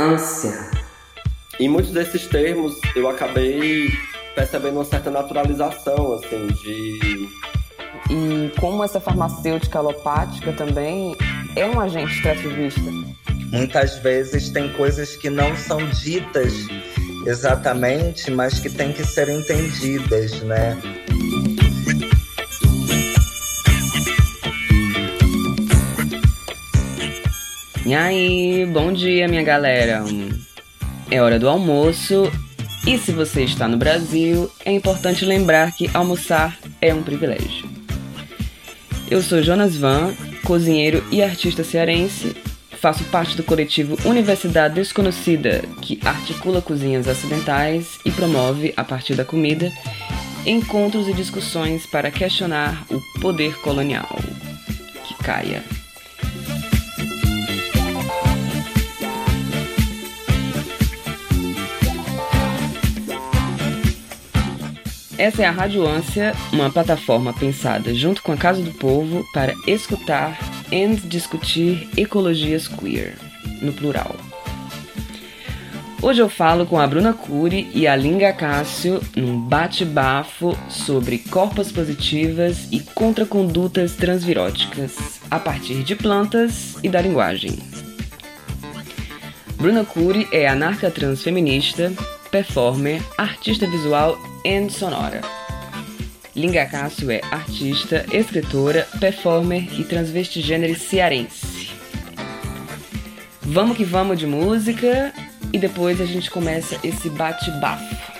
ânsia. Em muitos desses termos, eu acabei percebendo uma certa naturalização, assim, de. E como essa farmacêutica alopática também é um agente extrativista. Muitas vezes tem coisas que não são ditas exatamente, mas que têm que ser entendidas, né? E aí, bom dia, minha galera. É hora do almoço e se você está no Brasil, é importante lembrar que almoçar é um privilégio. Eu sou Jonas Van, cozinheiro e artista cearense. Faço parte do coletivo Universidade Desconhecida, que articula cozinhas acidentais e promove, a partir da comida, encontros e discussões para questionar o poder colonial. Que caia. Essa é a Rádio Ânsia, uma plataforma pensada junto com a Casa do Povo para escutar e discutir ecologias queer, no plural. Hoje eu falo com a Bruna Cury e a Linga Cássio num bate-bafo sobre corpos positivas e contracondutas transviróticas a partir de plantas e da linguagem. Bruna Cury é anarca transfeminista, performer, artista visual e sonora. Linga Cássio é artista, escritora, performer e transvestigênero cearense. Vamos que vamos de música e depois a gente começa esse bate-bafo.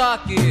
Choque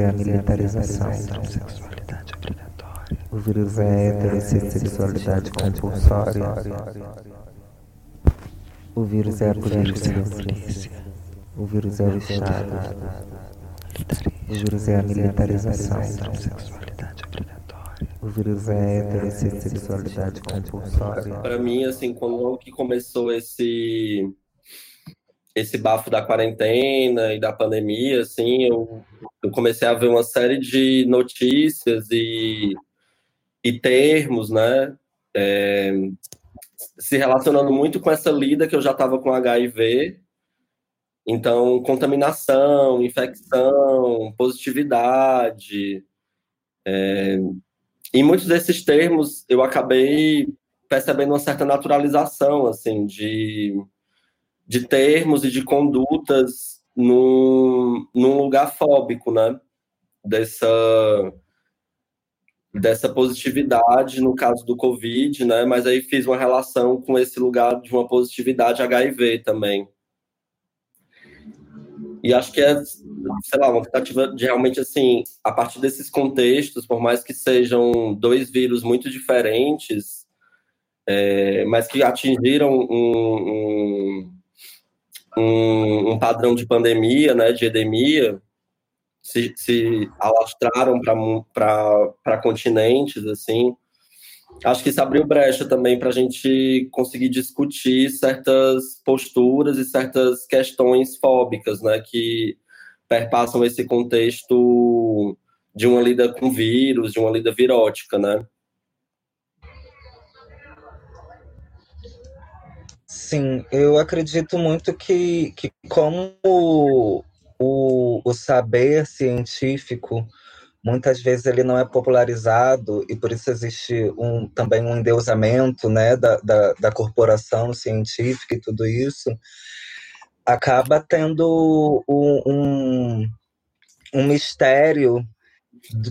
é a militarização. O vírus é a heterossexualidade compulsória. O vírus é a polícia. O vírus é o Estado. O vírus é a militarização. O vírus é a heterossexualidade compulsória. Para mim, assim, quando que começou esse esse bafo da quarentena e da pandemia, assim, eu, eu comecei a ver uma série de notícias e, e termos, né, é, se relacionando muito com essa lida que eu já estava com HIV. Então, contaminação, infecção, positividade. É, e muitos desses termos eu acabei percebendo uma certa naturalização, assim, de de termos e de condutas num, num lugar fóbico, né? Dessa, dessa positividade no caso do Covid, né? Mas aí fiz uma relação com esse lugar de uma positividade HIV também. E acho que é, sei lá, uma tentativa de realmente, assim, a partir desses contextos, por mais que sejam dois vírus muito diferentes, é, mas que atingiram um, um um, um, padrão de pandemia, né, de endemia, se, se alastraram para continentes, assim. Acho que isso abriu brecha também para a gente conseguir discutir certas posturas e certas questões fóbicas, né, que perpassam esse contexto de uma lida com vírus, de uma lida virótica, né? Sim, eu acredito muito que, que como o, o saber científico muitas vezes ele não é popularizado e por isso existe um, também um endeusamento né, da, da, da corporação científica e tudo isso, acaba tendo um, um, um mistério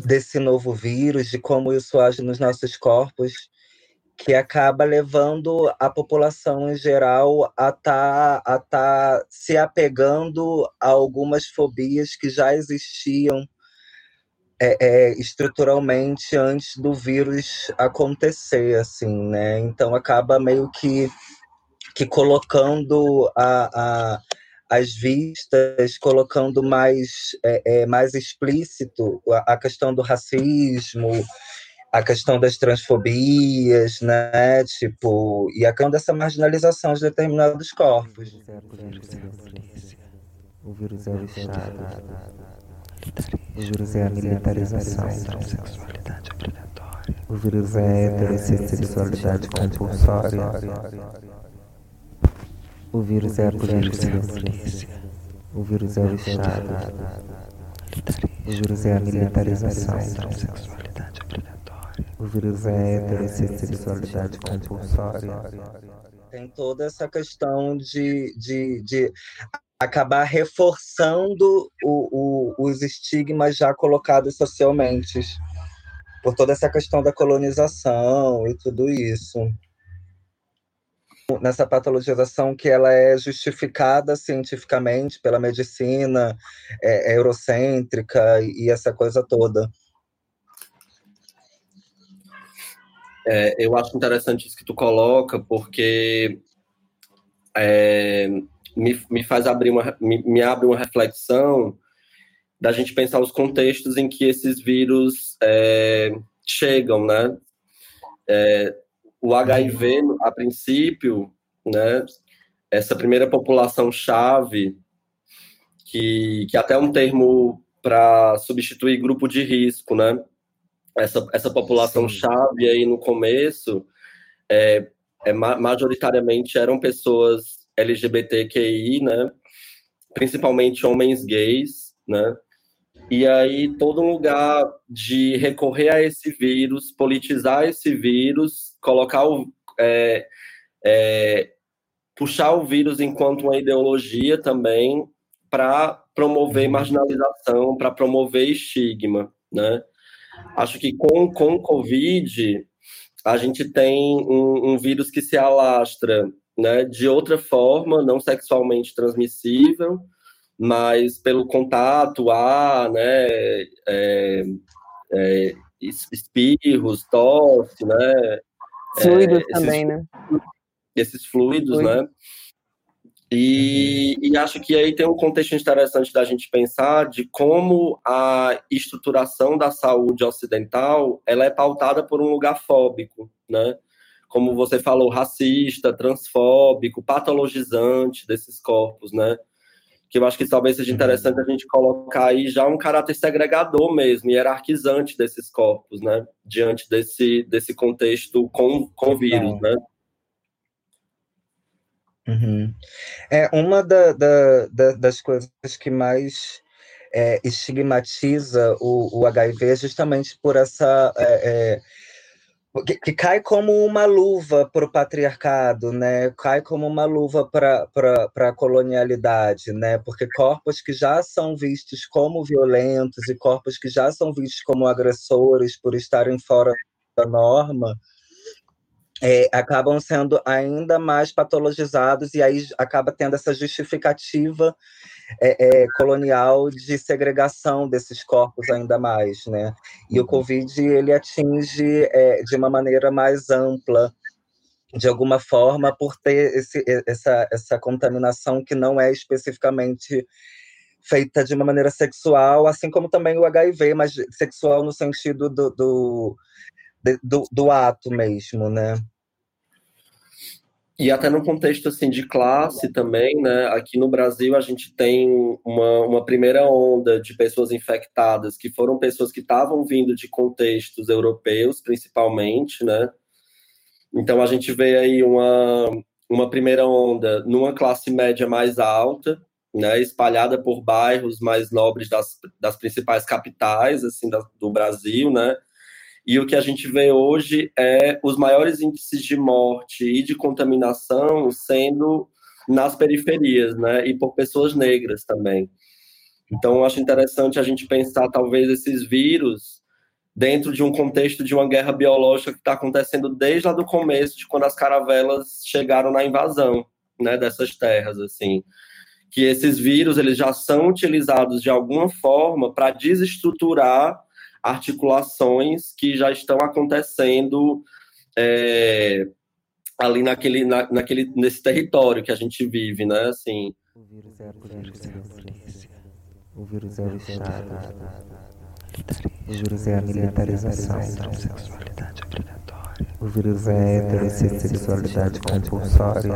desse novo vírus, de como isso age nos nossos corpos, que acaba levando a população em geral a estar tá, a tá se apegando a algumas fobias que já existiam é, é, estruturalmente antes do vírus acontecer, assim, né? Então acaba meio que, que colocando a, a as vistas, colocando mais, é, é, mais explícito a, a, questão do racismo, a questão das transfobias, né? Tipo, e a questão dessa marginalização de determinados corpos. O vírus é o Estado. O vírus é a militarização. O vírus é a heterossexualidade compulsória. O vírus é a polícia. O vírus é o Estado. O vírus é a militarização. O vírus é heterossexualidade compulsória. Tem toda essa questão de, de, de acabar reforçando o, o, os estigmas já colocados socialmente, por toda essa questão da colonização e tudo isso nessa patologização que ela é justificada cientificamente pela medicina é, é eurocêntrica e essa coisa toda. É, eu acho interessante isso que tu coloca, porque é, me, me faz abrir uma, me, me, abre uma reflexão da gente pensar os contextos em que esses vírus é, chegam, né? É, o HIV, a princípio, né, essa primeira população-chave, que, que até é um termo para substituir grupo de risco, né? Essa, essa população-chave aí no começo, é, é, majoritariamente eram pessoas LGBTQI, né? Principalmente homens gays, né? E aí, todo lugar de recorrer a esse vírus, politizar esse vírus, colocar o. É, é, puxar o vírus enquanto uma ideologia também para promover marginalização, para promover estigma, né? Acho que com, com o Covid, a gente tem um, um vírus que se alastra né, de outra forma, não sexualmente transmissível, mas pelo contato, ar, né, é, é, espirros, tosse, né? Fluidos é, também, né? Esses fluidos, Fluido. né? E, e, acho que aí tem um contexto interessante da gente pensar de como a estruturação da saúde ocidental ela é pautada por um lugar fóbico, né? Como você falou, racista, transfóbico, patologizante desses corpos, né? que eu acho que talvez seja interessante a gente colocar aí já um caráter segregador mesmo, hierarquizante desses corpos, né? Diante desse, desse contexto com, com vírus, né? Uhum. É, uma da, da, da, das coisas que mais é, estigmatiza o, o HIV é justamente por essa... É, é que, que, cai como uma luva para o patriarcado, né? Cai como uma luva para a colonialidade, né? Porque corpos que já são vistos como violentos e corpos que já são vistos como agressores por estarem fora da norma, é, acabam sendo ainda mais patologizados e aí acaba tendo essa justificativa é, é, colonial de segregação desses corpos ainda mais, né? E o Covid ele atinge é, de uma maneira mais ampla, de alguma forma, por ter esse, essa, essa contaminação que não é especificamente feita de uma maneira sexual, assim como também o HIV, mas sexual no sentido do, do, do, do ato mesmo, né? E até no contexto assim de classe também, né? Aqui no Brasil a gente tem uma, uma primeira onda de pessoas infectadas que foram pessoas que estavam vindo de contextos europeus, principalmente, né? Então a gente vê aí uma, uma primeira onda numa classe média mais alta, né? Espalhada por bairros mais nobres das, das principais capitais assim da, do Brasil, né? E o que a gente vê hoje é os maiores índices de morte e de contaminação sendo nas periferias, né? E por pessoas negras também. Então, acho interessante a gente pensar, talvez, esses vírus dentro de um contexto de uma guerra biológica que está acontecendo desde lá do começo, de quando as caravelas chegaram na invasão, né? Dessas terras, assim. Que esses vírus, eles já são utilizados de alguma forma para desestruturar articulações que já estão acontecendo é, ali naquele, na, naquele, nesse território que a gente vive, né? Assim. O vírus é a polícia. O vírus é o Estado. O vírus é a militarização. Sexualidade obrigatória. O vírus é a heterossexualidade compulsória.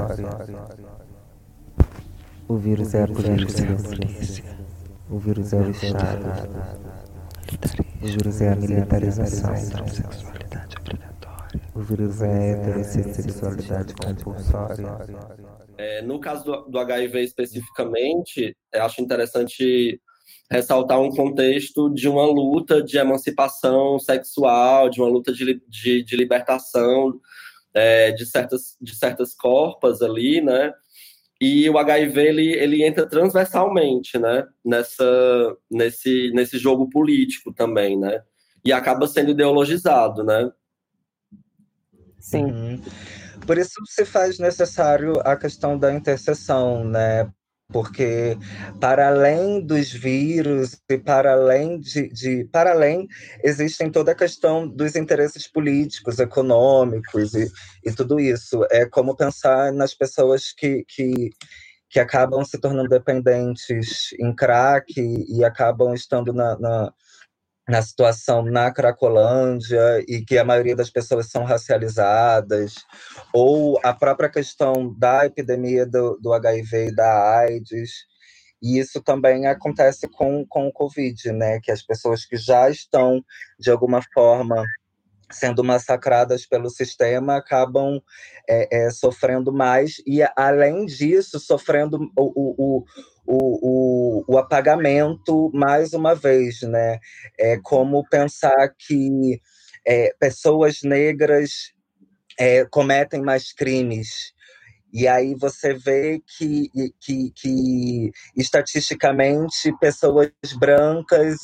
O vírus é a polícia. O vírus é o Estado. O vírus é a militarização. Sexualidade obrigatória. O vírus é a heterossexualidade compulsória. É, no caso do, do HIV especificamente, acho interessante ressaltar um contexto de uma luta de emancipação sexual, de uma luta de, de, de libertação é, de, certas, de certas corpas ali, né? E o HIV ele, ele entra transversalmente, né? Nessa, nesse, nesse jogo político também, né? E acaba sendo ideologizado, né? Sim. Uhum. Por isso se faz necessário a questão da interseção, né? Porque para além dos vírus e para além de, de, para além existem toda a questão dos interesses políticos, econômicos e, e tudo isso. É como pensar nas pessoas que, que, que acabam se tornando dependentes em crack e, acabam estando na, na na situação na Cracolândia e que a maioria das pessoas são racializadas, ou a própria questão da epidemia do, do HIV e da AIDS. E isso também acontece com, com o Covid, né? Que as pessoas que já estão, de alguma forma, sendo massacradas pelo sistema acabam é, é, sofrendo mais e além disso sofrendo o, o, o, o, o apagamento mais uma vez né? É como pensar que é, pessoas negras é, cometem mais crimes. E aí você vê que, que, que estatisticamente pessoas brancas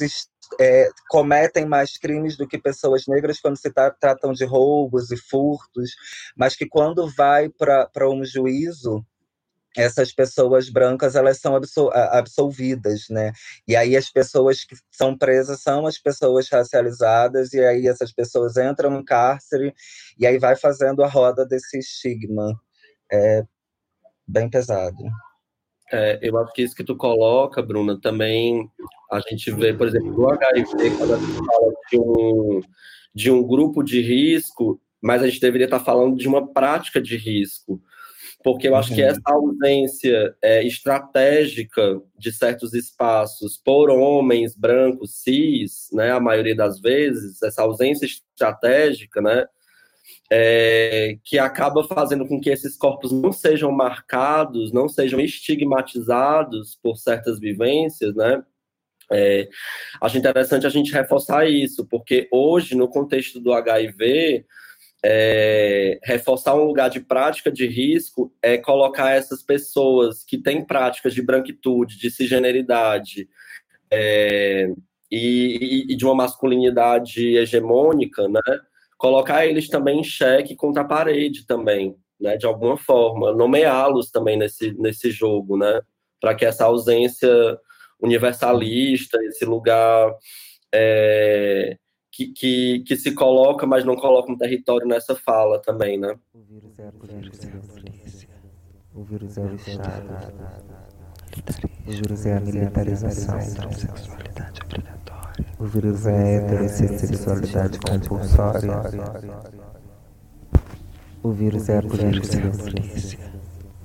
é, cometem mais crimes do que pessoas negras quando se tra tratam de roubos e furtos, mas que quando vai para um juízo, essas pessoas brancas elas são absol absolvidas, né? E aí as pessoas que são presas são as pessoas racializadas e aí essas pessoas entram no cárcere e aí vai fazendo a roda desse estigma. É bem pesado. É, eu acho que isso que tu coloca, Bruna, também a gente vê, por exemplo, no HIV, quando a gente fala de um, de um grupo de risco, mas a gente deveria estar falando de uma prática de risco. Porque eu acho uhum. que essa ausência é, estratégica de certos espaços por homens brancos cis, né, a maioria das vezes, essa ausência estratégica, né, é, que acaba fazendo com que esses corpos não sejam marcados, não sejam estigmatizados por certas vivências, né? É, acho interessante a gente reforçar isso, porque hoje, no contexto do HIV, é, reforçar um lugar de prática de risco é colocar essas pessoas que têm práticas de branquitude, de cisgeneridade é, e, e, de uma masculinidade hegemônica, né? colocar eles também em xeque contra a parede também, né, de alguma forma, nomeá-los também nesse, nesse jogo, né, para que essa ausência universalista, esse lugar é, que, que, que, se coloca, mas não coloca um território nessa fala também, né. O vírus é a polícia. O vírus é o Estado. Juros é a militarização. O vírus é heterossexualidade compulsória. O vírus é a polícia.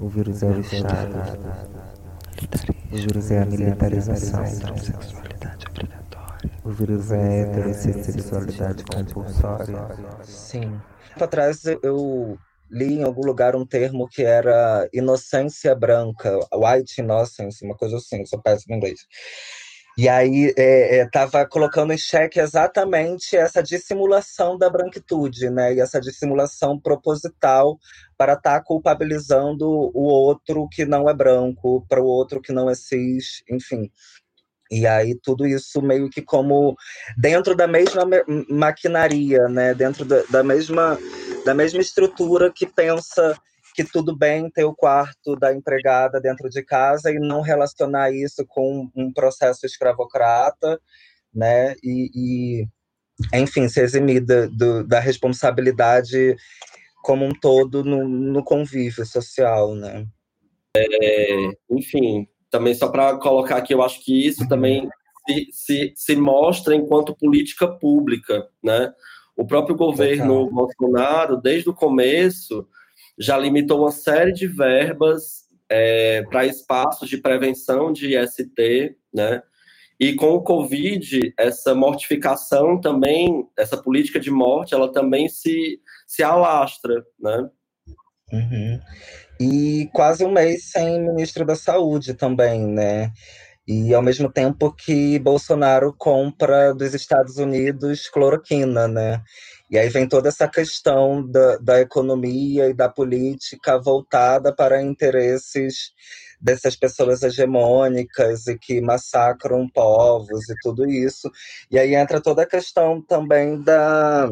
O vírus é o Estado. Juros é a militarização. O vírus é heterossexualidade compulsória. Sim. Tempo atrás eu li em algum lugar um termo que era inocência branca, white innocence, uma coisa assim, sou péssimo em inglês. E aí estava é, é, colocando em xeque exatamente essa dissimulação da branquitude, né? E essa dissimulação proposital para estar tá culpabilizando o outro que não é branco, para o outro que não é cis, enfim. E aí tudo isso meio que como dentro da mesma maquinaria, né? Dentro da, da mesma da mesma estrutura que pensa que tudo bem ter o quarto da empregada dentro de casa e não relacionar isso com um processo escravocrata, né? E, e enfim, se eximir da, do, da responsabilidade como um todo no, no convívio social, né? É, enfim, também só para colocar aqui, eu acho que isso também se, se, se mostra enquanto política pública, né? O próprio governo Bolsonaro, desde o começo, já limitou uma série de verbas é, para espaços de prevenção de IST, né? E com o Covid, essa mortificação também, essa política de morte, ela também se, se alastra, né? Uhum. E quase um mês sem ministro da Saúde também, né? E ao mesmo tempo que Bolsonaro compra dos Estados Unidos cloroquina, né? E aí vem toda essa questão da, da economia e da política voltada para interesses dessas pessoas hegemônicas e que massacram povos e tudo isso. E aí entra toda a questão também da,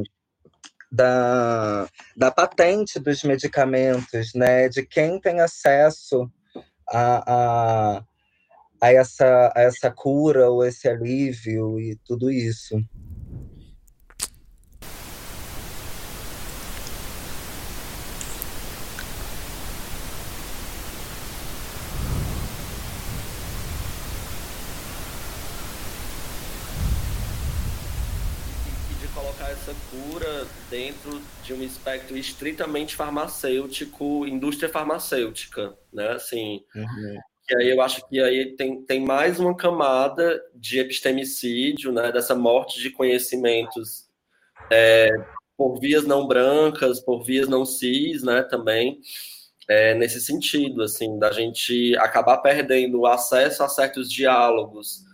da, da patente dos medicamentos, né? De quem tem acesso a, a a essa, a essa cura ou esse alívio e tudo isso. de colocar essa cura dentro de um espectro estritamente farmacêutico, indústria farmacêutica, né? Assim, uhum. E aí eu acho que aí tem, tem mais uma camada de epistemicídio, né, dessa morte de conhecimentos é, por vias não brancas, por vias não cis, né, também, é, nesse sentido, assim, da gente acabar perdendo o acesso a certos diálogos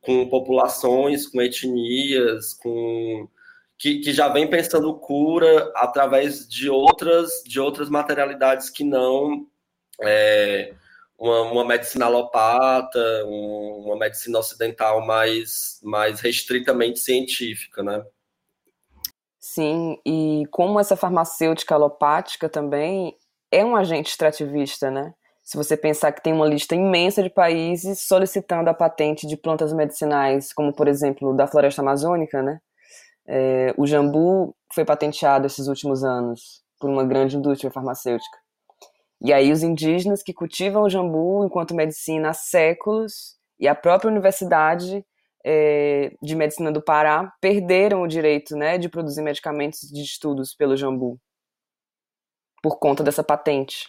com populações, com etnias, com que, que já vem pensando cura através de outras de outras materialidades que não é, uma, uma medicina alopata, um, uma medicina ocidental mais, mais restritamente científica, né? Sim, e como essa farmacêutica alopática também é um agente extrativista, né? Se você pensar que tem uma lista imensa de países solicitando a patente de plantas medicinais, como por exemplo da floresta amazônica, né? É, o jambu foi patenteado esses últimos anos por uma grande indústria farmacêutica. E aí os indígenas que cultivam o jambu enquanto medicina há séculos e a própria Universidade é, de Medicina do Pará perderam o direito né, de produzir medicamentos de estudos pelo jambu por conta dessa patente.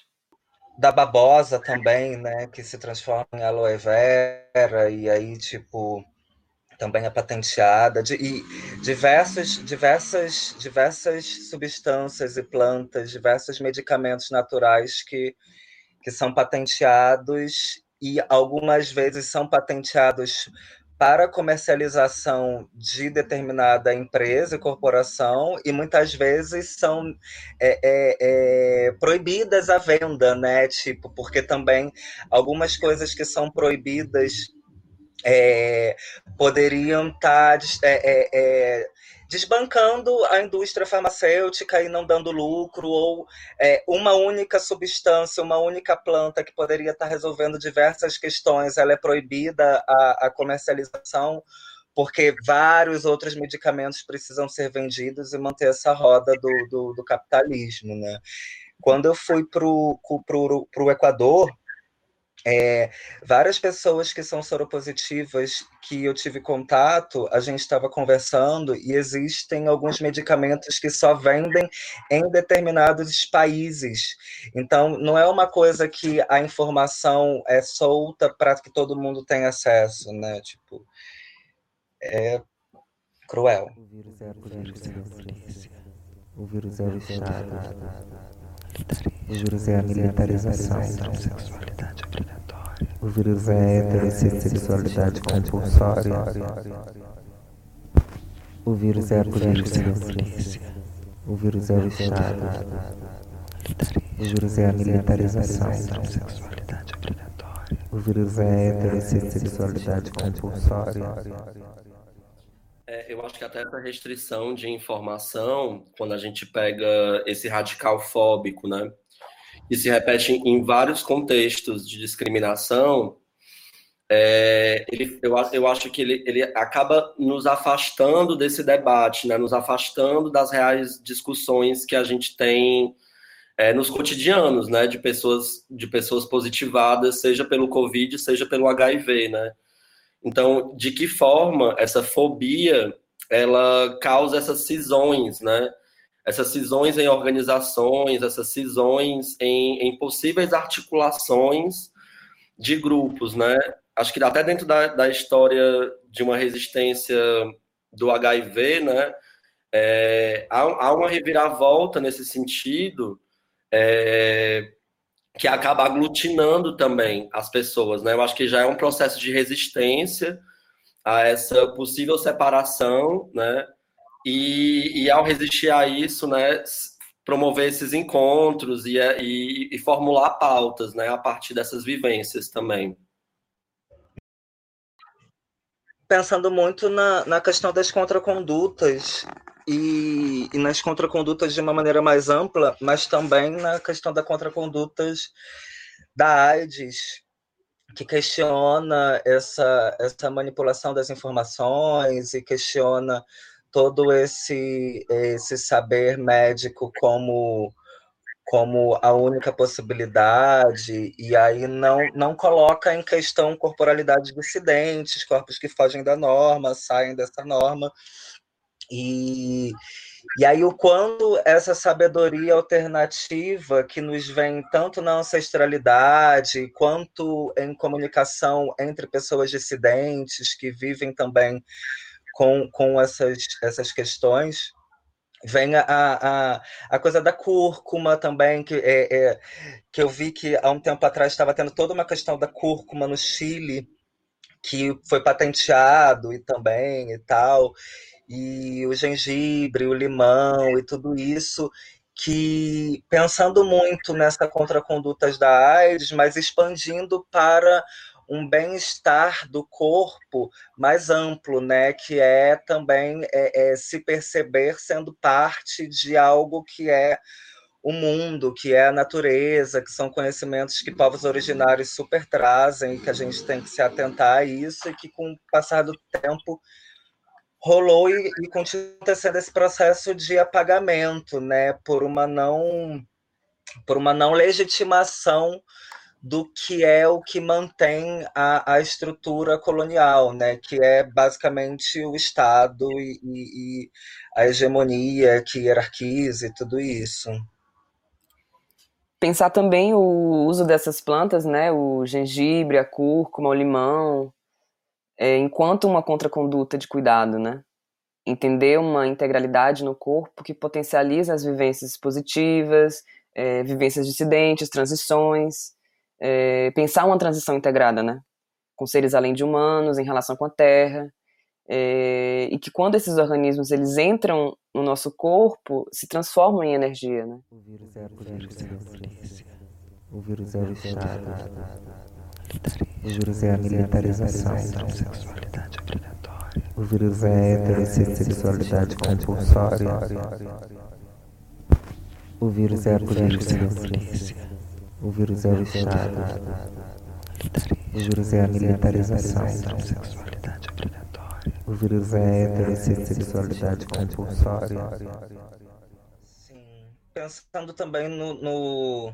Da babosa também, né, que se transforma em aloe vera e aí tipo também é patenteada, de, e diversos, diversas, diversas substâncias e plantas, diversos medicamentos naturais que, que são patenteados e algumas vezes são patenteados para comercialização de determinada empresa e corporação e muitas vezes são é, é, é, proibidas a venda, né? Tipo, porque também algumas coisas que são proibidas é, poderiam estar tá, é, é, é, desbancando a indústria farmacêutica e não dando lucro, ou é, uma única substância, uma única planta que poderia estar tá resolvendo diversas questões, ela é proibida a, a comercialização porque vários outros medicamentos precisam ser vendidos e manter essa roda do, do, do capitalismo, né? Quando eu fui para o Equador, É, várias pessoas que são soropositivas que eu tive contato, a gente estava conversando e existem alguns medicamentos que só vendem em determinados países. Então, não é uma coisa que a informação é solta para que todo mundo tenha acesso, né? Tipo, é cruel. O vírus é a. O vírus é o Estado. O vírus é a militarização. O vírus é a heterossexualidade compulsória. O vírus é a polícia. O vírus é o Estado. O vírus é a militarização. O vírus é a heterossexualidade compulsória. É, eu acho que até essa restrição de informação, quando a gente pega esse radical fóbico, né, que se repete em vários contextos de discriminação, é, ele, eu, eu acho que ele, ele acaba nos afastando desse debate, né, nos afastando das reais discussões que a gente tem é, nos cotidianos, né, de pessoas, de pessoas positivadas, seja pelo Covid, seja pelo HIV, né. Então, de que forma essa fobia ela causa essas cisões, né? Essas cisões em organizações, essas cisões em, em possíveis articulações de grupos, né? Acho que até dentro da, da história de uma resistência do HIV, né? É, há, há, uma reviravolta nesse sentido, é, que acaba aglutinando também as pessoas, né? Eu acho que já é um processo de resistência a essa possível separação, né? E, e ao resistir a isso, né? Promover esses encontros e, e, e formular pautas, né? A partir dessas vivências também. Pensando muito na, na questão das contracondutas e, e, nas contracondutas de uma maneira mais ampla, mas também na questão da contracondutas da AIDS, que questiona essa, essa manipulação das informações e questiona todo esse, esse saber médico como como a única possibilidade, e aí não, não coloca em questão corporalidade dissidentes, corpos que fogem da norma, saem dessa norma, e, e aí, o quando essa sabedoria alternativa que nos vem tanto na ancestralidade, quanto em comunicação entre pessoas dissidentes que vivem também com, com essas, essas questões, vem a, a, a coisa da cúrcuma também, que, é, é, que eu vi que há um tempo atrás estava tendo toda uma questão da cúrcuma no Chile, que foi patenteado e também e tal e o gengibre, o limão e tudo isso, que pensando muito nessa contracondutas da AIDS, mas expandindo para um bem-estar do corpo mais amplo, né? Que é também é, é, se perceber sendo parte de algo que é o mundo, que é a natureza, que são conhecimentos que povos originários super trazem, que a gente tem que se atentar a isso e que com o passar do tempo rolou e, e continua acontecendo esse processo de apagamento, né, por uma não por uma não legitimação do que é o que mantém a, a estrutura colonial, né, que é basicamente o Estado e, e, e a hegemonia que hierarquiza e tudo isso. Pensar também o uso dessas plantas, né, o gengibre, a cúrcuma, o limão, é, enquanto uma contraconduta de cuidado, né? Entender uma integralidade no corpo que potencializa as vivências positivas, é, vivências dissidentes, transições, é, pensar uma transição integrada, né? Com seres além de humanos, em relação com a Terra, é, e que quando esses organismos eles entram no nosso corpo, se transformam em energia, né? O vírus é a polícia. O vírus é o Estado. O vírus é a militarização. O vírus é a heterossexualidade compulsória. O vírus é a polícia. O vírus é o Estado. O vírus é a militarização. O vírus é a heterossexualidade compulsória. Sim. Pensando também no, no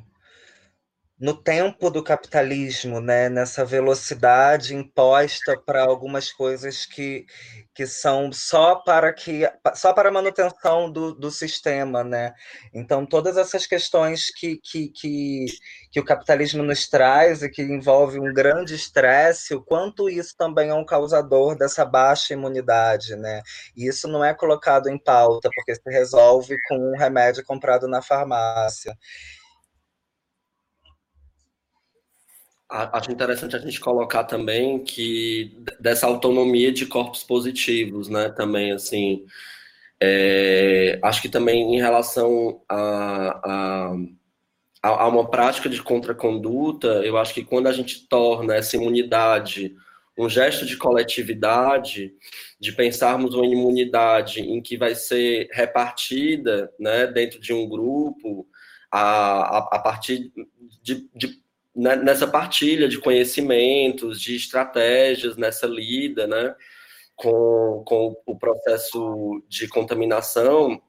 no tempo do capitalismo, né, nessa velocidade imposta para algumas coisas que, que são só para que só para a manutenção do, do sistema, né? Então todas essas questões que, que, que, que o capitalismo nos traz e que envolve um grande estresse, o quanto isso também é um causador dessa baixa imunidade, né? E isso não é colocado em pauta porque se resolve com um remédio comprado na farmácia. Acho interessante a gente colocar também que dessa autonomia de corpos positivos, né? Também, assim, é, acho que também em relação a, a, a, uma prática de contraconduta, eu acho que quando a gente torna essa imunidade um gesto de coletividade, de pensarmos uma imunidade em que vai ser repartida, né, dentro de um grupo, a, a, a partir de, de né, nessa partilha de conhecimentos, de estratégias, nessa lida, né, com, com o processo de contaminação,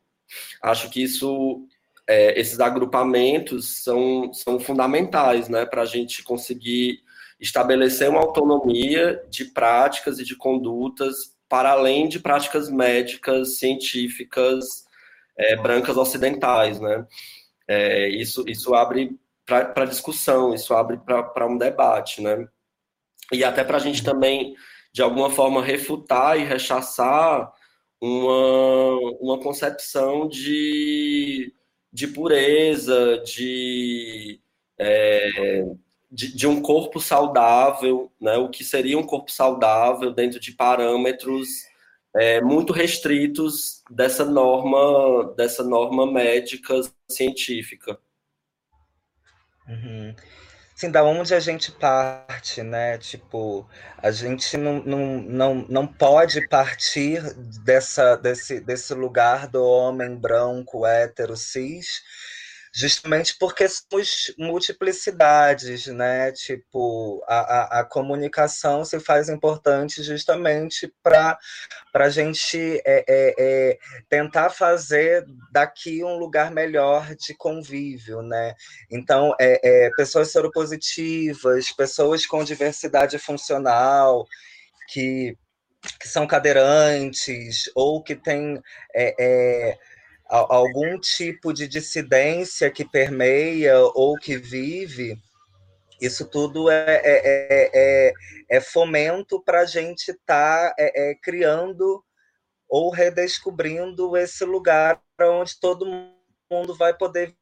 acho que isso, é, esses agrupamentos são, são fundamentais, né, para a gente conseguir estabelecer uma autonomia de práticas e de condutas para além de práticas médicas, científicas, é, brancas ocidentais, né? É, isso, isso abre para discussão, isso abre para um debate, né? E até para a gente também, de alguma forma, refutar e rechaçar uma, uma concepção de, de pureza, de, é, de, de, um corpo saudável, né? o que seria um corpo saudável dentro de parâmetros é, muito restritos dessa norma, dessa norma médica científica. Uhum. Sim, da onde a gente parte, né? Tipo, a gente não, não, não, não pode partir dessa, desse, desse lugar do homem branco, hétero, cis, justamente porque somos multiplicidades, né? Tipo, a, a, a comunicação se faz importante justamente para a gente é, é, é, tentar fazer daqui um lugar melhor de convívio, né? Então, é, é pessoas soropositivas, pessoas com diversidade funcional, que, que são cadeirantes ou que têm é, é algum tipo de dissidência que permeia ou que vive, isso tudo é, é, é, é, é fomento para a gente estar tá, é, é, criando ou redescobrindo esse lugar onde todo mundo vai poder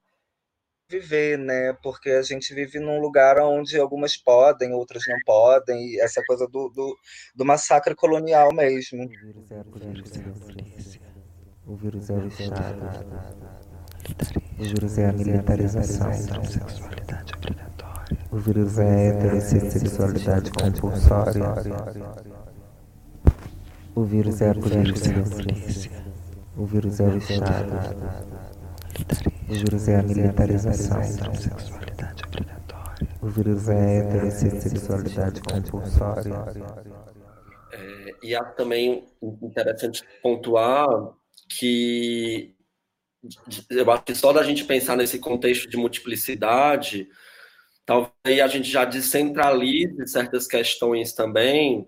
viver, né? Porque a gente vive num lugar onde algumas podem, outras não podem, e essa coisa do, do, do massacre colonial mesmo. O vírus é o Estado. O vírus é a militarização. Sexualidade obrigatória. O vírus é a heterossexualidade compulsória. O vírus é a polícia. O vírus é o Estado. O vírus é a militarização. Sexualidade obrigatória. O vírus é a heterossexualidade compulsória. É, e há também interessante pontuar que eu acho que só da gente pensar nesse contexto de multiplicidade, talvez a gente já descentralize certas questões também.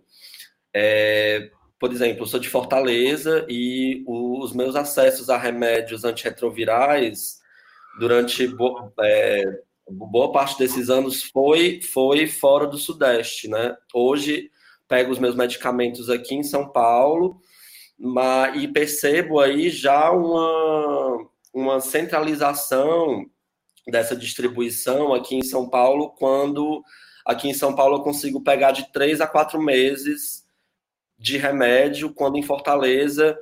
É, por exemplo, eu sou de Fortaleza e os meus acessos a remédios antirretrovirais durante é, boa parte desses anos foi, foi fora do Sudeste, né? Hoje pego os meus medicamentos aqui em São Paulo mas, e percebo aí já uma, uma centralização dessa distribuição aqui em São Paulo, quando aqui em São Paulo eu consigo pegar de três a quatro meses de remédio, quando em Fortaleza,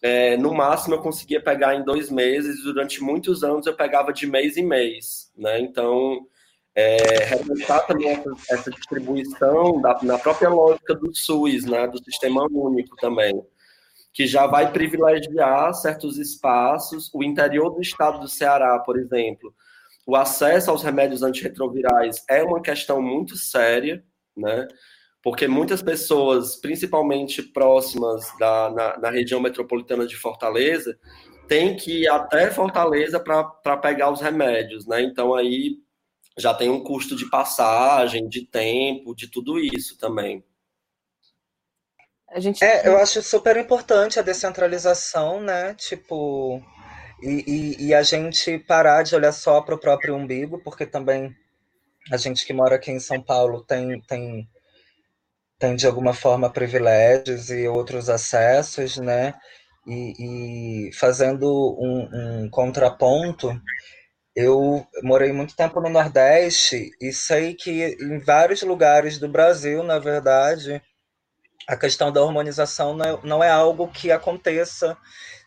é, no máximo, eu conseguia pegar em dois meses, durante muitos anos eu pegava de mês em mês, né? Então, é, também essa, essa distribuição da, na própria lógica do SUS, né? Do Sistema Único também que já vai privilegiar certos espaços. O interior do estado do Ceará, por exemplo, o acesso aos remédios antirretrovirais é uma questão muito séria, né? Porque muitas pessoas, principalmente próximas da, na, na região metropolitana de Fortaleza, têm que ir até Fortaleza para pegar os remédios, né? Então aí já tem um custo de passagem, de tempo, de tudo isso também. A gente... É, eu acho super importante a descentralização, né? Tipo, e, e, e a gente parar de olhar só para o próprio umbigo, porque também a gente que mora aqui em São Paulo tem, tem, tem de alguma forma privilégios e outros acessos, né? E, e fazendo um, um contraponto, eu morei muito tempo no Nordeste e sei que em vários lugares do Brasil, na verdade, a questão da hormonização não é, não é algo que aconteça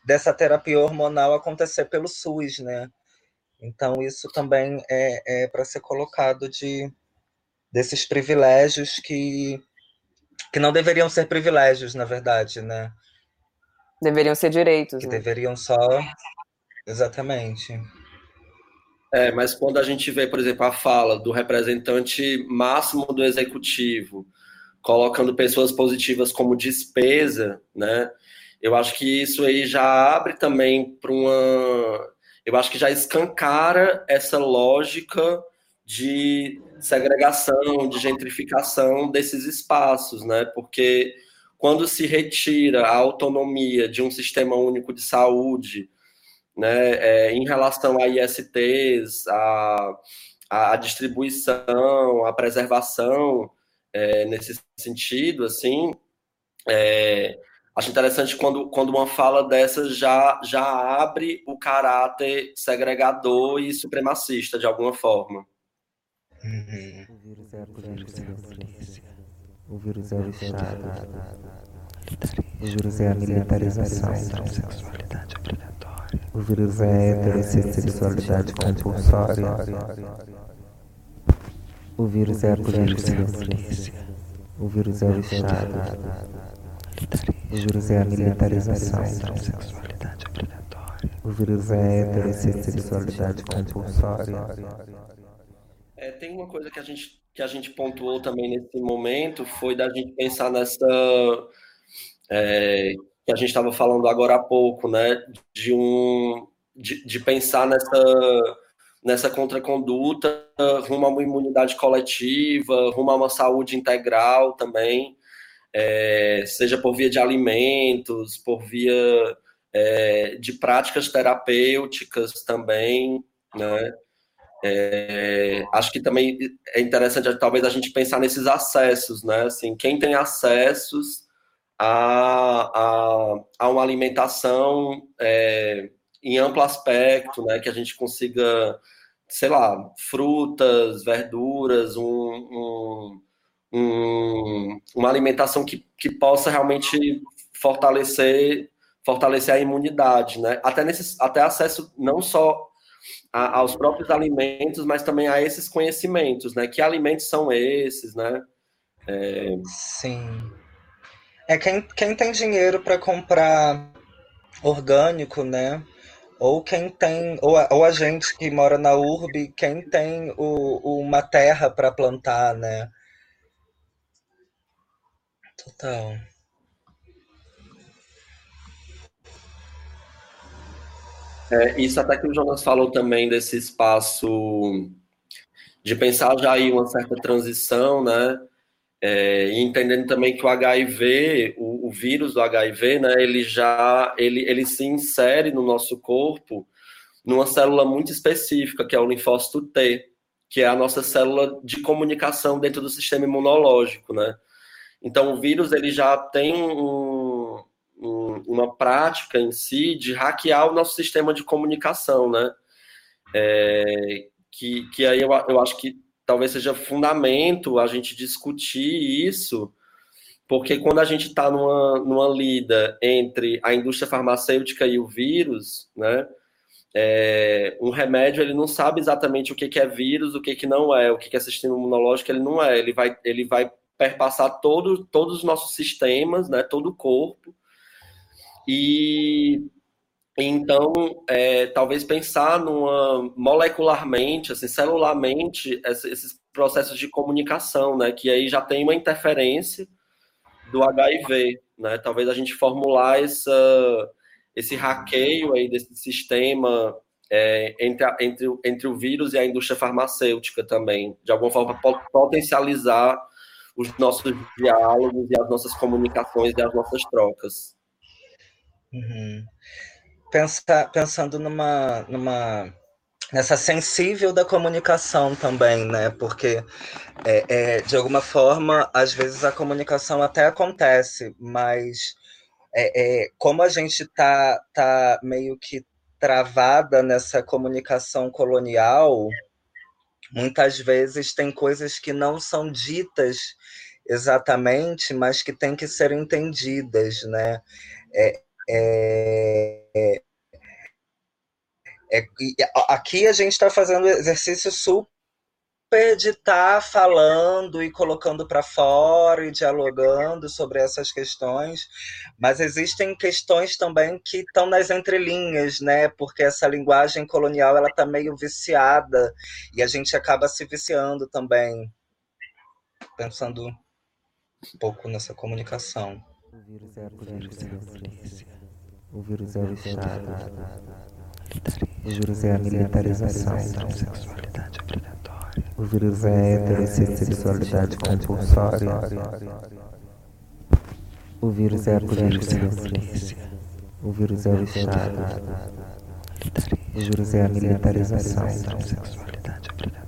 dessa terapia hormonal acontecer pelo SUS, né? Então isso também é, é para ser colocado de desses privilégios que que não deveriam ser privilégios, na verdade, né? Deveriam ser direitos. Que né? deveriam só exatamente. É, mas quando a gente vê, por exemplo, a fala do representante máximo do executivo, colocando pessoas positivas como despesa, né? Eu acho que isso aí já abre também para uma. Eu acho que já escancara essa lógica de segregação, de gentrificação desses espaços, né? Porque quando se retira a autonomia de um sistema único de saúde, né, é, em relação a ISTs, a, a distribuição, a preservação, é, nesse sentido, assim, é, acho interessante quando, quando uma fala dessa já, já abre o caráter segregador e supremacista, de alguma forma. Uhum. O vírus é a polícia. O vírus é o Estado. O vírus é a militarização. O vírus é a heterossexualidade compulsória. O vírus é a polícia. O vírus é o Estado. O vírus é a militarização. O vírus é a heterossexualidade compulsória. É, tem uma coisa que a gente que a gente pontuou também nesse momento foi da gente pensar nessa é, que a gente estava falando agora há pouco, né, de um de, de pensar nessa nessa contraconduta rumo a uma imunidade coletiva, rumo a uma saúde integral também, é, seja por via de alimentos, por via é, de práticas terapêuticas também, né? É, acho que também é interessante talvez a gente pensar nesses acessos, né? Assim, quem tem acessos a, a, a uma alimentação é, em amplo aspecto, né? Que a gente consiga, sei lá, frutas, verduras, um, um, um, uma alimentação que, que possa realmente fortalecer fortalecer a imunidade, né? Até nesse, até acesso não só a, aos próprios alimentos, mas também a esses conhecimentos, né? Que alimentos são esses, né? É... Sim. É quem, quem tem dinheiro para comprar orgânico, né? Ou quem tem, ou a, ou a gente que mora na urbe, quem tem o, uma terra para plantar, né? Total. É, isso até que o Jonas falou também desse espaço de pensar já aí uma certa transição, né? É, e entendendo também que o HIV, o, o, vírus do HIV, né, ele já ele, ele se insere no nosso corpo numa célula muito específica, que é o linfócito T, que é a nossa célula de comunicação dentro do sistema imunológico, né? Então o vírus ele já tem um, um, uma prática em si de hackear o nosso sistema de comunicação, né? É, que, que aí eu, eu acho que talvez seja fundamento a gente discutir isso, porque quando a gente está numa, numa lida entre a indústria farmacêutica e o vírus, né, é, um remédio ele não sabe exatamente o que, que é vírus, o que, que não é, o que, que é sistema imunológico, ele não é, ele vai, ele vai perpassar todo, todos os nossos sistemas, né, todo o corpo, e então, é, talvez pensar numa molecularmente, assim, celularmente, esses processos de comunicação, né? Que aí já tem uma interferência do HIV, né? Talvez a gente formular essa, esse hackeio aí desse sistema é, entre, a, entre, entre o vírus e a indústria farmacêutica também, de alguma forma potencializar os nossos diálogos e as nossas comunicações e as nossas trocas. Uhum. Pensa, pensando numa, numa nessa sensível da comunicação também, né? Porque é, é, de alguma forma, às vezes a comunicação até acontece, mas é, é como a gente tá, tá meio que travada nessa comunicação colonial, muitas vezes tem coisas que não são ditas exatamente, mas que têm que ser entendidas, né? É, é, é, aqui a gente está fazendo exercício super de estar tá falando e colocando para fora e dialogando sobre essas questões, mas existem questões também que estão nas entrelinhas, né? Porque essa linguagem colonial ela está meio viciada e a gente acaba se viciando também, pensando um pouco nessa comunicação. O vírus é a polícia, o vírus é o Estado, o vírus é a militarização, sexualidade obrigatória, o vírus é a heterossexualidade compulsória, o vírus é a polícia, o vírus é o Estado, o vírus é a militarização, sexualidade obrigatória.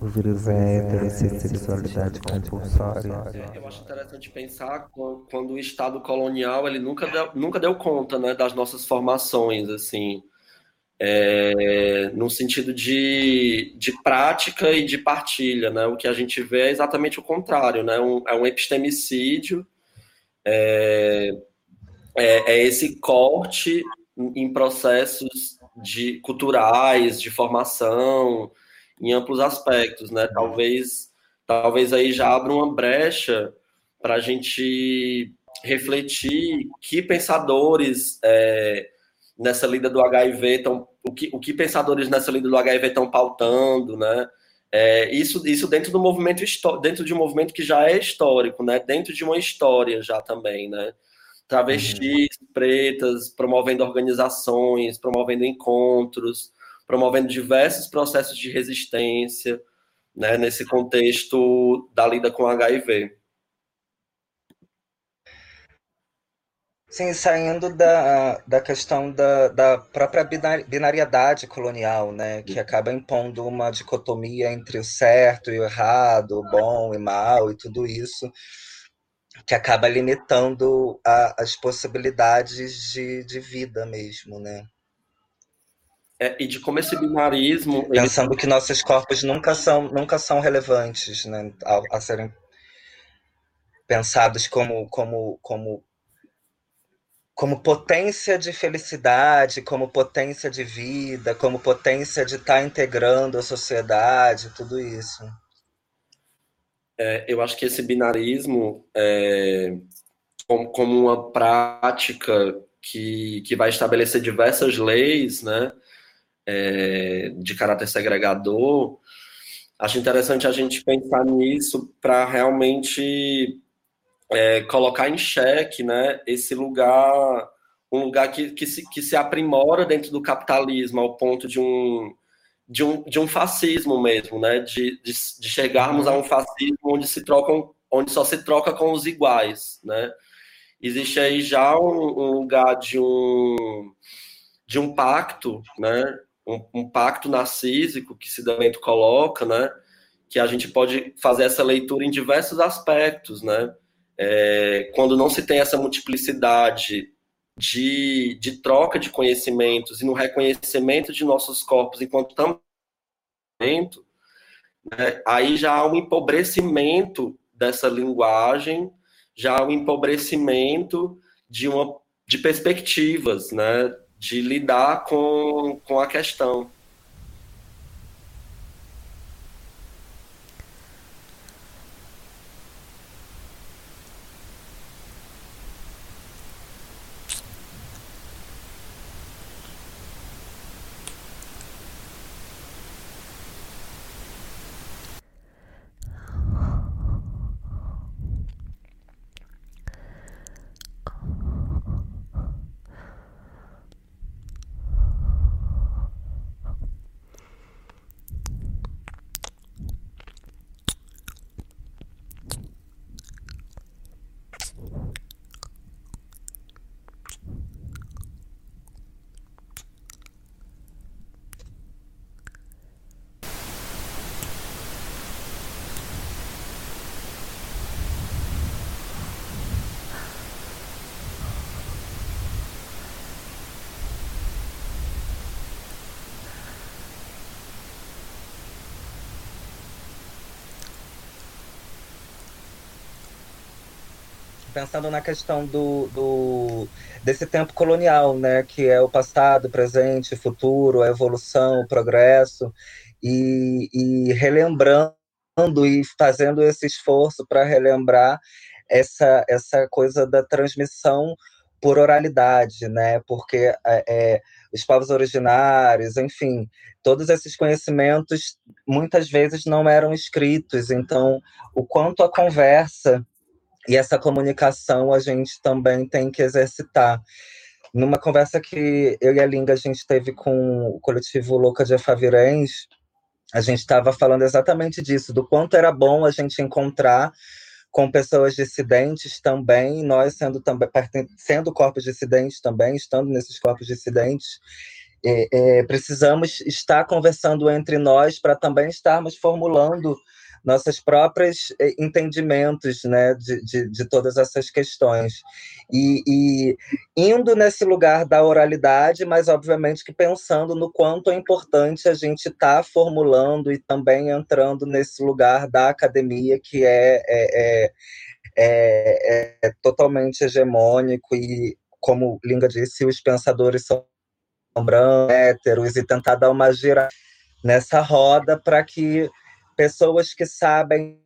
O vírus é heterossexualidade compulsória. Eu acho interessante pensar quando o Estado colonial ele nunca deu, nunca deu conta né, das nossas formações, assim, é, no sentido de, de prática e de partilha. Né? O que a gente vê é exatamente o contrário, né? um, é um epistemicídio, é, é, é esse corte em processos de culturais, de formação, em amplos aspectos, né? Talvez, talvez aí já abra uma brecha para a gente refletir que pensadores é, nessa lida do HIV estão, o que, o que pensadores nessa lida do HIV estão pautando, né? É, isso, isso dentro do movimento dentro de um movimento que já é histórico, né? Dentro de uma história já também, né? Travestis, uhum. pretas, promovendo organizações, promovendo encontros, promovendo diversos processos de resistência né, nesse contexto da lida com HIV. Sim, saindo da, da questão da, da própria binariedade colonial, né, que acaba impondo uma dicotomia entre o certo e o errado, o bom e mal e tudo isso, que acaba limitando a, as possibilidades de, de vida mesmo, né? É, e de como esse binarismo. Pensando ele... que nossos corpos nunca são, nunca são relevantes né, a, a serem pensados como, como, como, como potência de felicidade, como potência de vida, como potência de estar integrando a sociedade, tudo isso. É, eu acho que esse binarismo, é, como, como uma prática que, que vai estabelecer diversas leis, né? É, de caráter segregador, acho interessante a gente pensar nisso para realmente é, colocar em xeque né, esse lugar, um lugar que, que, se, que se aprimora dentro do capitalismo ao ponto de um, de um, de um fascismo mesmo, né, de, de, de chegarmos a um fascismo onde se trocam, onde só se troca com os iguais, né? Existe aí já um, um lugar de um de um pacto, né, um, um pacto narcísico que Cidamento coloca, né? Que a gente pode fazer essa leitura em diversos aspectos, né? É, quando não se tem essa multiplicidade de, de troca de conhecimentos e no reconhecimento de nossos corpos enquanto estamos né, aí já há um empobrecimento dessa linguagem, já há um empobrecimento de uma de perspectivas, né, de lidar com, com a questão. Pensando na questão do, do, desse tempo colonial, né, que é o passado, presente, futuro, a evolução, o progresso, e, e relembrando e fazendo esse esforço para relembrar essa, essa coisa da transmissão por oralidade, né, porque é, é os povos originários, enfim, todos esses conhecimentos muitas vezes não eram escritos, então o quanto a conversa e essa comunicação a gente também tem que exercitar. Numa conversa que eu e a Linda a gente teve com o coletivo Louca de Afavirens, a gente estava falando exatamente disso, do quanto era bom a gente encontrar com pessoas dissidentes também, nós sendo também sendo corpos dissidentes também, estando nesses corpos dissidentes, é, é, precisamos estar conversando entre nós para também estarmos formulando nossos próprios eh, entendimentos né, de, de, de todas essas questões. E, e, indo nesse lugar da oralidade, mas obviamente que pensando no quanto é importante a gente estar tá formulando e também entrando nesse lugar da academia que é, é, é, é, é totalmente hegemônico e, como Linda disse, os pensadores são brancos, héteros, e tentar dar uma gira nessa roda para que pessoas que sabem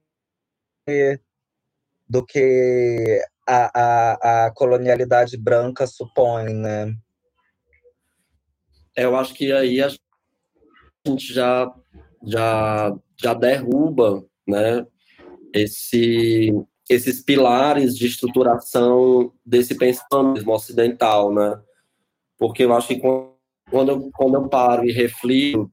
do que a, a, a colonialidade branca supõe, né? É, eu acho que aí a gente já, já, já derruba né, esse, esses pilares de estruturação desse pensamento ocidental, né? Porque eu acho que quando eu, quando eu paro e reflito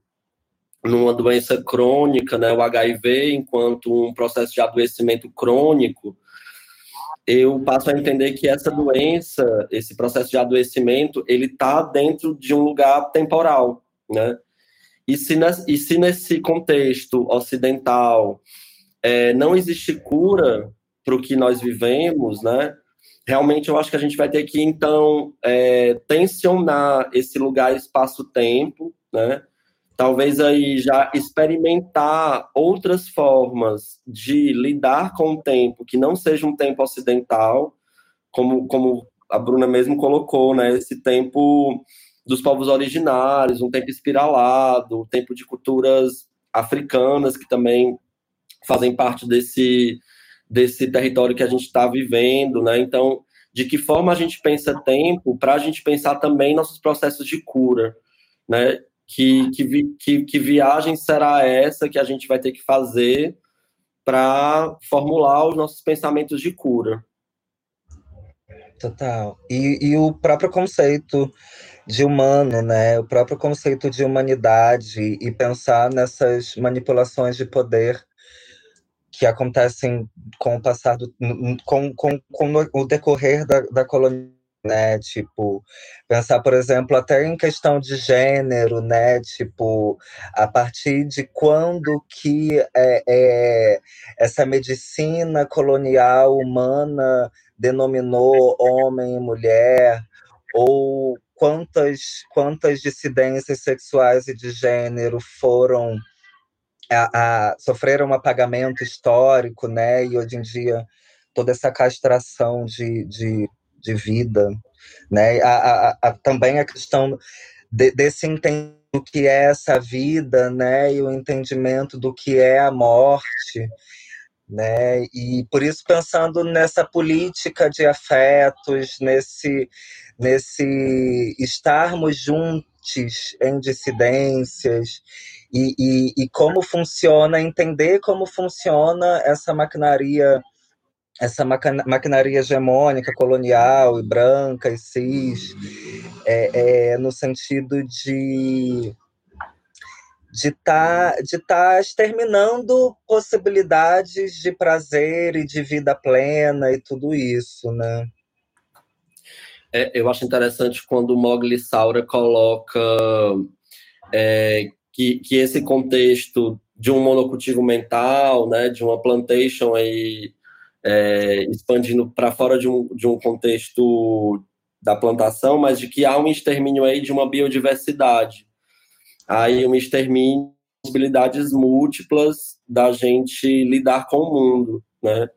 numa doença crônica, né, o HIV, enquanto um processo de adoecimento crônico, eu passo a entender que essa doença, esse processo de adoecimento, ele está dentro de um lugar temporal, né? E se, e se nesse contexto ocidental é, não existe cura para o que nós vivemos, né? Realmente eu acho que a gente vai ter que, então, é, tensionar esse lugar espaço-tempo, né? Talvez aí já experimentar outras formas de lidar com o tempo que não seja um tempo ocidental, como, como a Bruna mesmo colocou, né? Esse tempo dos povos originários, um tempo espiralado, um tempo de culturas africanas que também fazem parte desse, desse território que a gente está vivendo, né? Então, de que forma a gente pensa tempo para a gente pensar também nossos processos de cura, né? Que, que, que, que viagem será essa que a gente vai ter que fazer para formular os nossos pensamentos de cura. Total. E, e o próprio conceito de humano, né? O próprio conceito de humanidade e pensar nessas manipulações de poder que acontecem com o passado, com, com, com o decorrer da, da colonização né? Tipo, pensar, por exemplo, até em questão de gênero, né? Tipo, a partir de quando que é, é, essa medicina colonial humana denominou homem e mulher, ou quantas, quantas dissidências sexuais e de gênero foram a, a, sofreram um apagamento histórico, né? E hoje em dia toda essa castração de, de de vida, né? A, a, a, também a questão de, desse entendimento do que é essa vida, né? E o entendimento do que é a morte, né? E por isso pensando nessa política de afetos, nesse nesse estarmos juntos em dissidências e, e, e como funciona, entender como funciona essa maquinaria essa maquinaria hegemônica, colonial e branca e cis, é, é, no sentido de de tá, de tá exterminando possibilidades de prazer e de vida plena e tudo isso, né? É, eu acho interessante quando o Mogli Saura coloca é, que, que esse contexto de um monocultivo mental, né, de uma plantation aí é, expandindo para fora de um, de um contexto da plantação, mas de que há um extermínio aí de uma biodiversidade. Aí um extermínio possibilidades múltiplas da gente lidar com o mundo, né?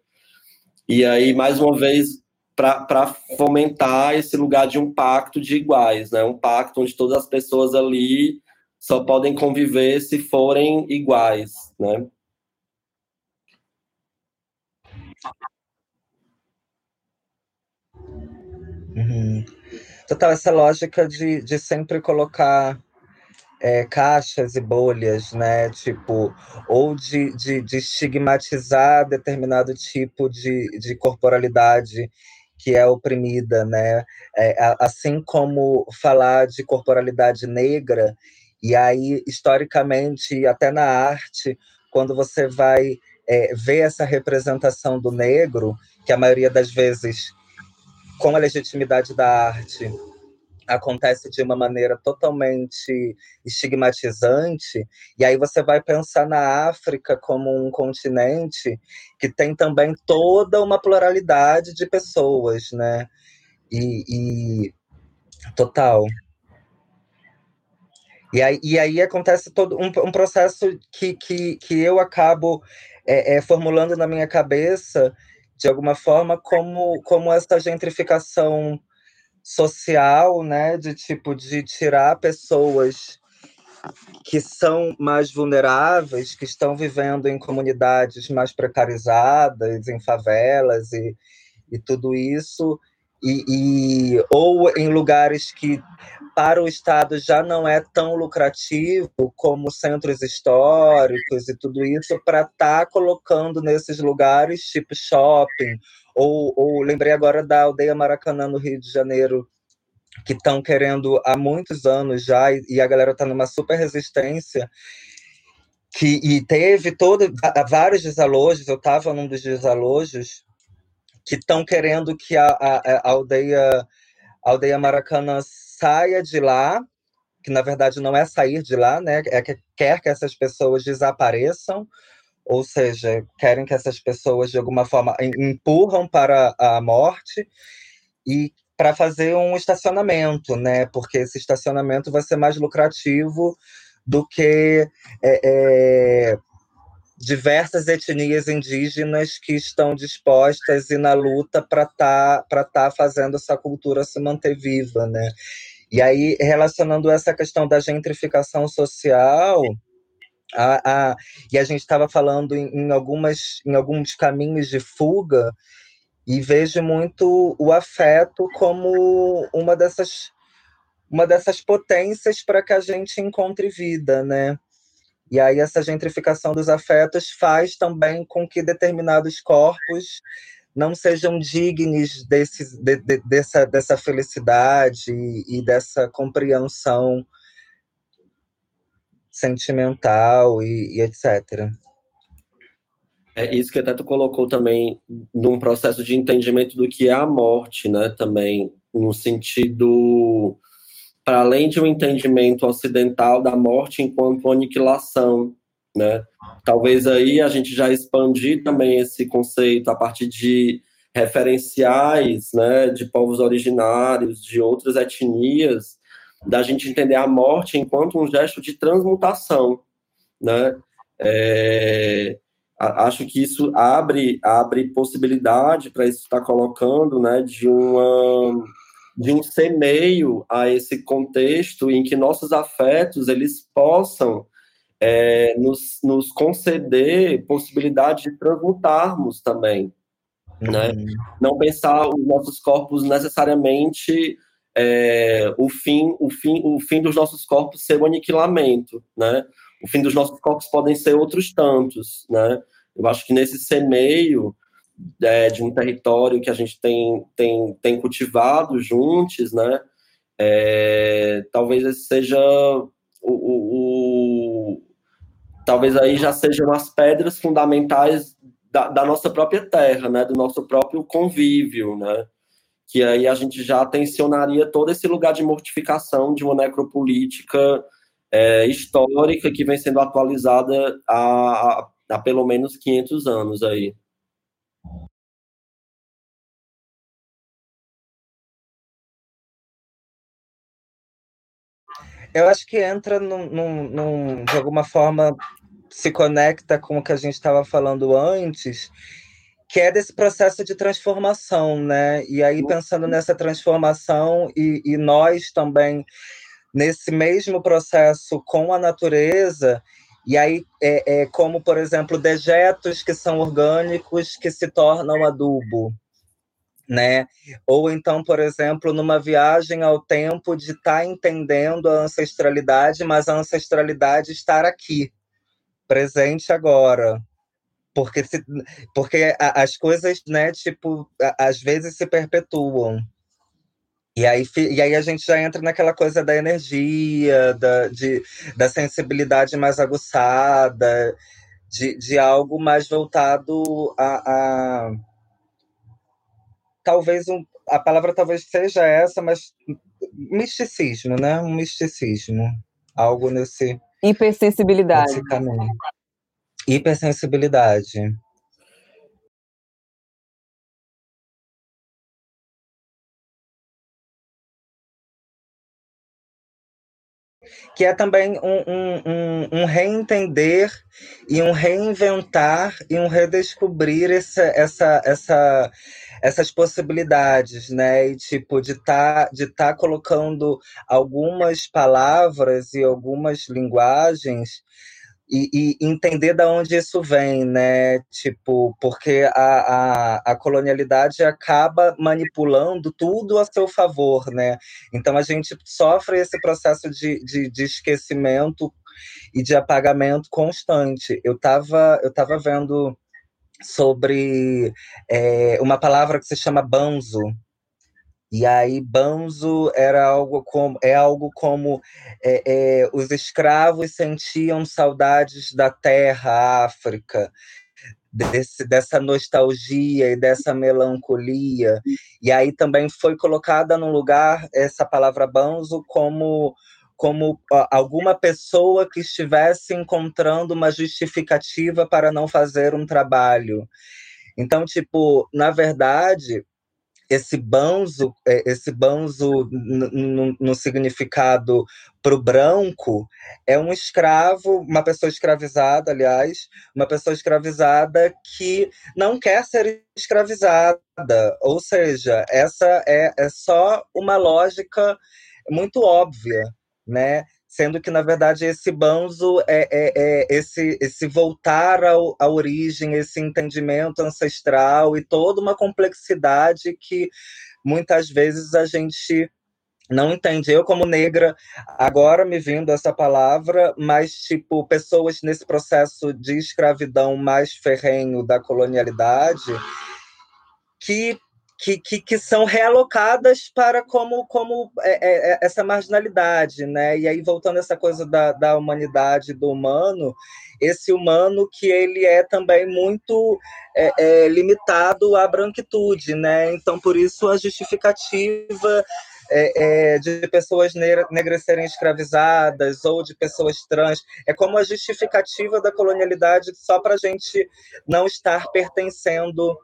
E aí, mais uma vez, para fomentar esse lugar de um pacto de iguais, né? Um pacto onde todas as pessoas ali só podem conviver se forem iguais, né? Uhum. Total, essa lógica de, de sempre colocar é, caixas e bolhas, né? Tipo, ou de, de, de estigmatizar determinado tipo de, de corporalidade que é oprimida, né? É, assim como falar de corporalidade negra, e aí, historicamente, até na arte, quando você vai é, ver essa representação do negro, que a maioria das vezes, com a legitimidade da arte, acontece de uma maneira totalmente estigmatizante, e aí você vai pensar na África como um continente que tem também toda uma pluralidade de pessoas, né? E, e total. E aí, e aí acontece todo um, um processo que, que, que eu acabo é, é, formulando na minha cabeça, de alguma forma, como, como essa gentrificação social, né, de tipo de tirar pessoas que são mais vulneráveis, que estão vivendo em comunidades mais precarizadas, em favelas e, e tudo isso, e, e, ou em lugares que para o Estado já não é tão lucrativo como centros históricos e tudo isso, para estar tá colocando nesses lugares tipo shopping, ou, ou lembrei agora da aldeia Maracanã no Rio de Janeiro, que estão querendo há muitos anos já, e, e a galera está numa super resistência, que, e teve todo, vários desalojos, eu estava num dos desalojos, que estão querendo que a, a, a, aldeia, a aldeia Maracanã saia de lá, que na verdade não é sair de lá, né? É que quer que essas pessoas desapareçam, ou seja, querem que essas pessoas de alguma forma empurram para a morte e para fazer um estacionamento, né? Porque esse estacionamento vai ser mais lucrativo do que é, é, diversas etnias indígenas que estão dispostas e na luta para estar tá, para tá fazendo essa cultura se manter viva, né? E aí relacionando essa questão da gentrificação social, a, a, e a gente estava falando em, em, algumas em alguns caminhos de fuga e vejo muito o afeto como uma dessas uma dessas potências para que a gente encontre vida, né? E aí essa gentrificação dos afetos faz também com que determinados corpos não sejam dignos desse, de, de, dessa, dessa felicidade e, e dessa compreensão sentimental e, e, etc. É isso que até tu colocou também num processo de entendimento do que é a morte, né? Também no sentido para além de um entendimento ocidental da morte enquanto aniquilação, né? Talvez aí a gente já expandir também esse conceito a partir de referenciais, né, de povos originários, de outras etnias, da gente entender a morte enquanto um gesto de transmutação, né? É, acho que isso abre abre possibilidade para isso estar colocando, né, de uma de um semeio a esse contexto em que nossos afetos eles possam é, nos, nos conceder possibilidade de transmutarmos também, né? uhum. né? Não pensar os nossos corpos necessariamente é, o fim, o fim, o fim dos nossos corpos ser o aniquilamento, né? O fim dos nossos corpos podem ser outros tantos, né? Eu acho que nesse semeio é, de um território que a gente tem, tem, tem cultivado juntos, né? É, talvez esse seja o, o, o, talvez aí já sejam as pedras fundamentais da, da, nossa própria terra, né? Do nosso próprio convívio, né? Que aí a gente já tensionaria todo esse lugar de mortificação de uma necropolítica é, histórica que vem sendo atualizada há, há, há pelo menos 500 anos aí. Eu acho que entra num, num, num, de alguma forma se conecta com o que a gente estava falando antes, que é desse processo de transformação, né? E aí pensando nessa transformação e, e nós também nesse mesmo processo com a natureza, e aí é, é como por exemplo dejetos que são orgânicos que se tornam adubo, né? Ou então, por exemplo, numa viagem ao tempo de estar tá entendendo a ancestralidade, mas a ancestralidade estar aqui, presente agora. Porque, se, porque as coisas, né, tipo, às vezes se perpetuam. E aí, e aí a gente já entra naquela coisa da energia, da, de, da sensibilidade mais aguçada, de, de algo mais voltado a, a talvez um, a palavra talvez seja essa, mas misticismo, né? Um misticismo, algo nesse hipersensibilidade. Nesse caminho. Hipersensibilidade. Que é também um, um, um, um, reentender e um reinventar e um redescobrir essa, essa, essa, essas possibilidades, né? E tipo, de tá, de tá colocando algumas palavras e algumas linguagens e, e, entender de onde isso vem, né? Tipo, porque a, a, a, colonialidade acaba manipulando tudo a seu favor, né? Então a gente sofre esse processo de, de, de esquecimento e de apagamento constante. Eu estava eu tava vendo sobre é, uma palavra que se chama banzo, e aí, banzo era algo como, é algo como é, é, os escravos sentiam saudades da terra, África, desse, dessa nostalgia e dessa melancolia. E aí também foi colocada no lugar essa palavra banzo como como alguma pessoa que estivesse encontrando uma justificativa para não fazer um trabalho. Então, tipo, na verdade, esse banzo, é, esse banzo no, significado para o branco é um escravo, uma pessoa escravizada, aliás, uma pessoa escravizada que não quer ser escravizada. Ou seja, essa é, é só uma lógica muito óbvia, né? Sendo que na verdade esse banzo é, é, é esse, esse voltar ao, à origem, esse entendimento ancestral e toda uma complexidade que muitas vezes a gente não entende. Eu, como negra, agora me vindo essa palavra, mas, tipo, pessoas nesse processo de escravidão mais ferrenho da colonialidade, que que, que, que, são realocadas para como, como é, é, é, essa marginalidade, né? E aí voltando essa coisa da, da humanidade, do humano, esse humano que ele é também muito é, é limitado à branquitude, né? Então por isso a justificativa é, de pessoas negras serem escravizadas ou de pessoas trans. É como a justificativa da colonialidade só para a gente não estar pertencendo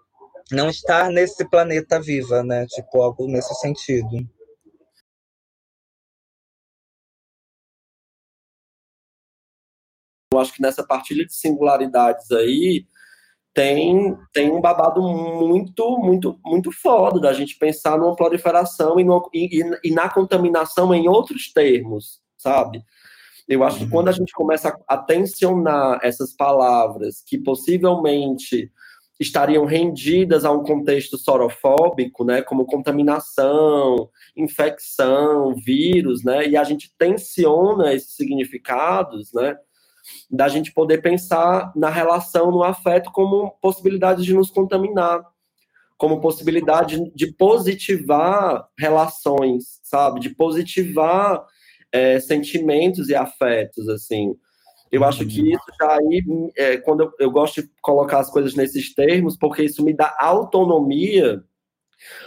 não estar nesse planeta viva, né? Tipo, algo nesse sentido. Eu acho que nessa partilha de singularidades aí tem, tem um babado muito, muito, muito foda da gente pensar numa proliferação e, no, e, e na contaminação em outros termos, sabe? Eu acho que quando a gente começa a tensionar essas palavras que possivelmente estariam rendidas a um contexto sorofóbico, né, como contaminação, infecção, vírus, né, e a gente tensiona esses significados, né, da gente poder pensar na relação, no afeto, como possibilidade de nos contaminar, como possibilidade de positivar relações, sabe, de positivar é, sentimentos e afetos, assim. Eu acho que isso já aí, é, quando eu, eu gosto de colocar as coisas nesses termos, porque isso me dá autonomia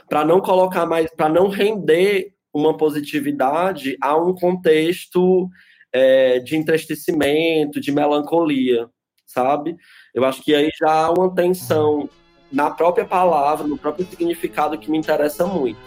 para não colocar mais, para não render uma positividade a um contexto é, de entristecimento, de melancolia, sabe? Eu acho que aí já há uma tensão na própria palavra, no próprio significado que me interessa muito.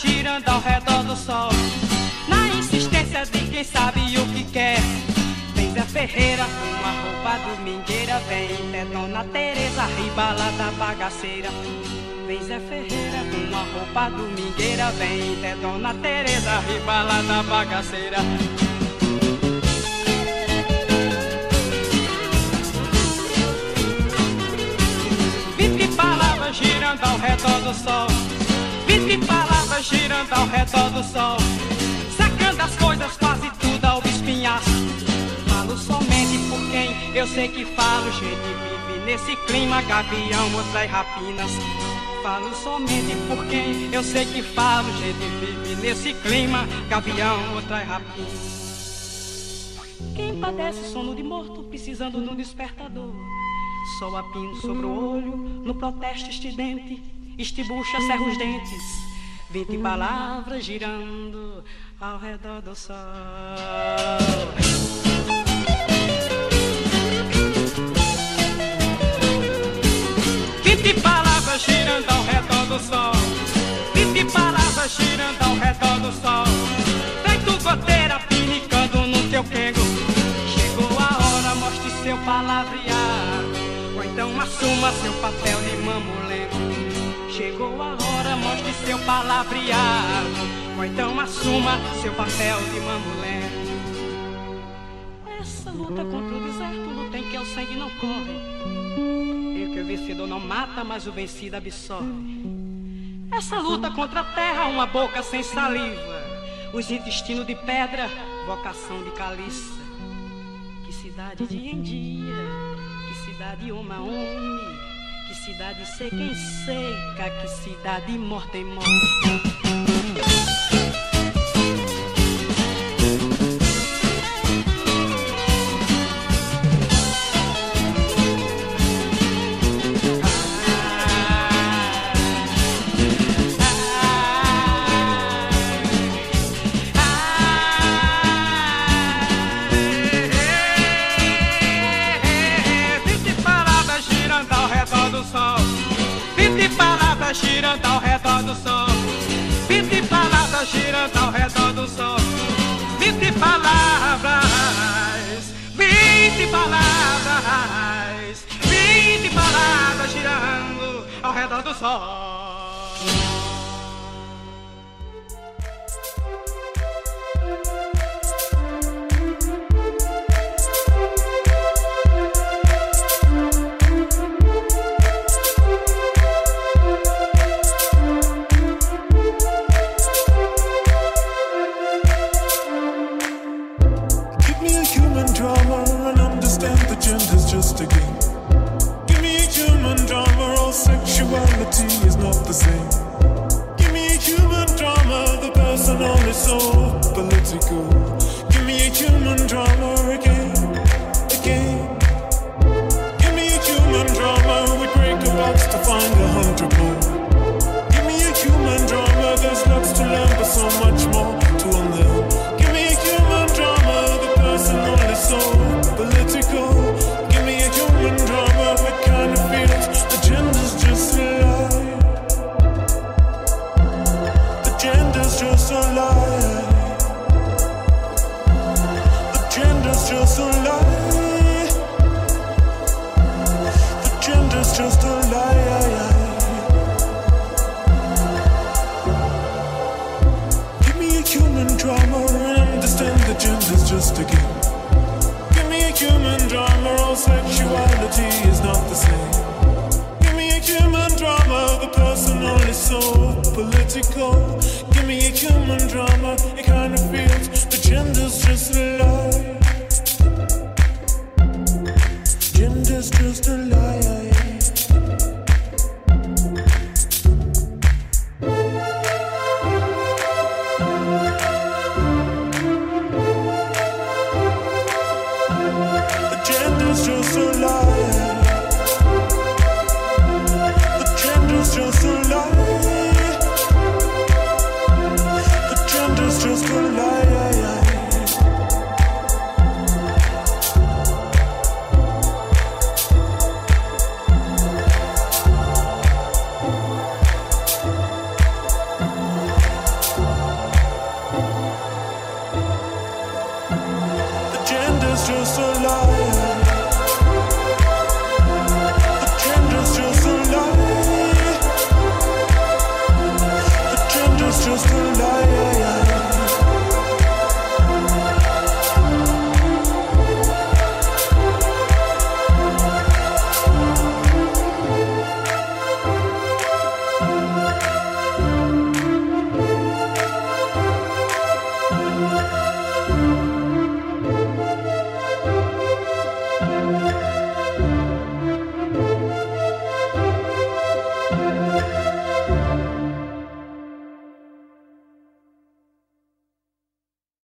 Girando ao redor do sol. Na insistência de quem sabe o que quer. Vem Zé Ferreira com a roupa domingueira. Vem até Dona Teresa, ribala da bagaceira. Vem Zé Ferreira com a roupa domingueira. Vem até Dona Teresa, ribala da bagaceira. Vinte palavras girando ao redor do sol. Vinte palavras girando ao redor do sol. Sacando as coisas, quase tudo ao espinhaço. Falo somente por quem eu sei que falo. Gente vive nesse clima, gavião, outra e rapinas. Falo somente por quem eu sei que falo. Gente vive nesse clima, gavião, outra e rapinas. Quem padece sono de morto, precisando de um despertador. Sol a pino sobre o olho, no protesto estridente, estibucha, cerra os dentes. Vinte palavras girando ao redor do sol. Vinte palavras girando ao redor do sol. Vinte palavras girando ao redor do sol. Feito goteira pinicando no teu quengo. Chegou a hora, mostre seu palavrear. Ou então assuma seu papel de mamulengo. Chegou a hora, mostre seu palavrear. Ou então assuma seu papel de mamulengo. Essa luta contra o deserto, luta em que o sangue não corre. E que o vencedor não mata, mas o vencido absorve. Essa luta contra a terra, uma boca sem saliva. Os intestinos de pedra, vocação de caliça. Que cidade de em dia, que cidade uma homem, cidade seca em seca, que cidade morta em morte. Ao redor